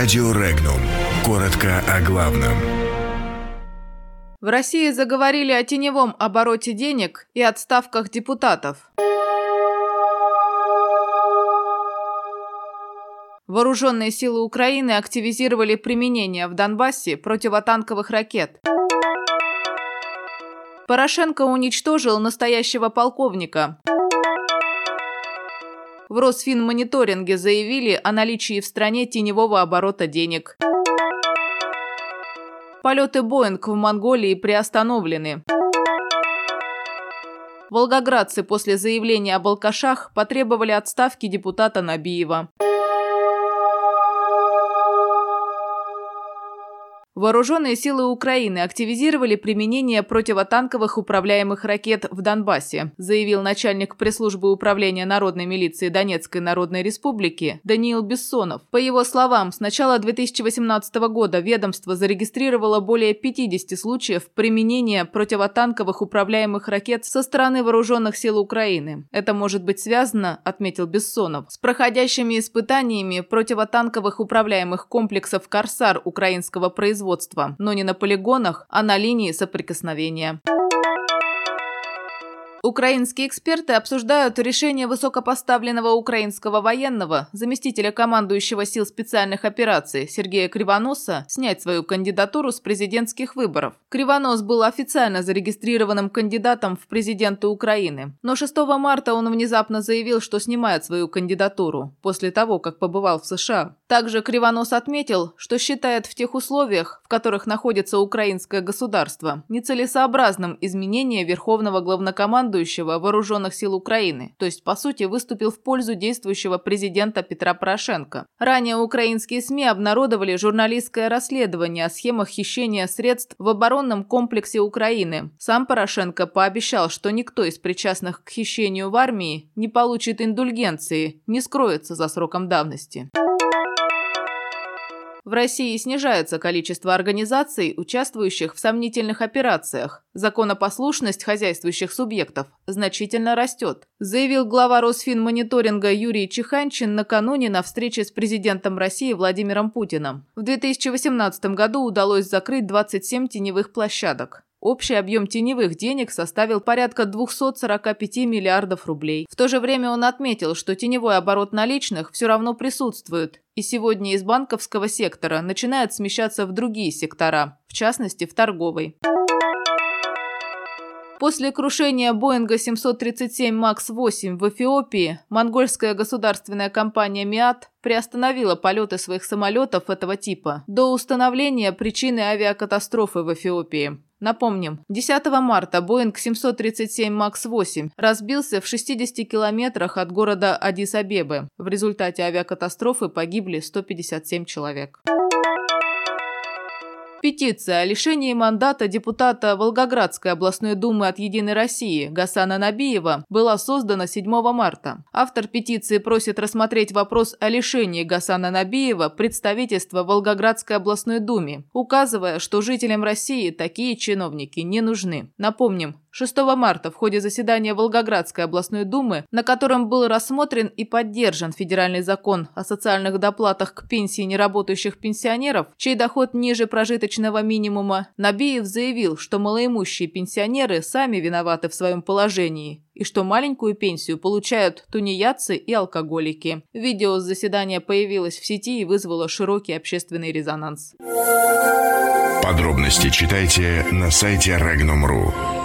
Радио Регнум. Коротко о главном. В России заговорили о теневом обороте денег и отставках депутатов. Вооруженные силы Украины активизировали применение в Донбассе противотанковых ракет. Порошенко уничтожил настоящего полковника. В Росфинмониторинге заявили о наличии в стране теневого оборота денег. Полеты Боинг в Монголии приостановлены. Волгоградцы после заявления об алкашах потребовали отставки депутата Набиева. Вооруженные силы Украины активизировали применение противотанковых управляемых ракет в Донбассе, заявил начальник пресс-службы управления народной милиции Донецкой Народной Республики Даниил Бессонов. По его словам, с начала 2018 года ведомство зарегистрировало более 50 случаев применения противотанковых управляемых ракет со стороны вооруженных сил Украины. Это может быть связано, отметил Бессонов, с проходящими испытаниями противотанковых управляемых комплексов «Корсар» украинского производства производства, но не на полигонах, а на линии соприкосновения. Украинские эксперты обсуждают решение высокопоставленного украинского военного, заместителя командующего сил специальных операций Сергея Кривоноса, снять свою кандидатуру с президентских выборов. Кривонос был официально зарегистрированным кандидатом в президенты Украины, но 6 марта он внезапно заявил, что снимает свою кандидатуру после того, как побывал в США. Также Кривонос отметил, что считает в тех условиях, в которых находится украинское государство, нецелесообразным изменение Верховного главнокомандующего Вооруженных сил Украины, то есть, по сути, выступил в пользу действующего президента Петра Порошенко. Ранее украинские СМИ обнародовали журналистское расследование о схемах хищения средств в оборонном комплексе Украины. Сам Порошенко пообещал, что никто из причастных к хищению в армии не получит индульгенции, не скроется за сроком давности. В России снижается количество организаций, участвующих в сомнительных операциях. Законопослушность хозяйствующих субъектов значительно растет, заявил глава Росфинмониторинга Юрий Чеханчин накануне на встрече с президентом России Владимиром Путиным. В 2018 году удалось закрыть 27 теневых площадок. Общий объем теневых денег составил порядка 245 миллиардов рублей. В то же время он отметил, что теневой оборот наличных все равно присутствует, и сегодня из банковского сектора начинает смещаться в другие сектора, в частности в торговый. После крушения Боинга 737 МАКС-8 в Эфиопии монгольская государственная компания МИАТ приостановила полеты своих самолетов этого типа до установления причины авиакатастрофы в Эфиопии. Напомним, 10 марта Боинг 737 МАКС-8 разбился в 60 километрах от города Адис-Абебы. В результате авиакатастрофы погибли 157 человек. Петиция о лишении мандата депутата Волгоградской областной думы от «Единой России» Гасана Набиева была создана 7 марта. Автор петиции просит рассмотреть вопрос о лишении Гасана Набиева представительства Волгоградской областной думе, указывая, что жителям России такие чиновники не нужны. Напомним, 6 марта в ходе заседания Волгоградской областной думы, на котором был рассмотрен и поддержан федеральный закон о социальных доплатах к пенсии неработающих пенсионеров, чей доход ниже прожиточного минимума, Набиев заявил, что малоимущие пенсионеры сами виноваты в своем положении и что маленькую пенсию получают тунеядцы и алкоголики. Видео с заседания появилось в сети и вызвало широкий общественный резонанс. Подробности читайте на сайте Regnum.ru.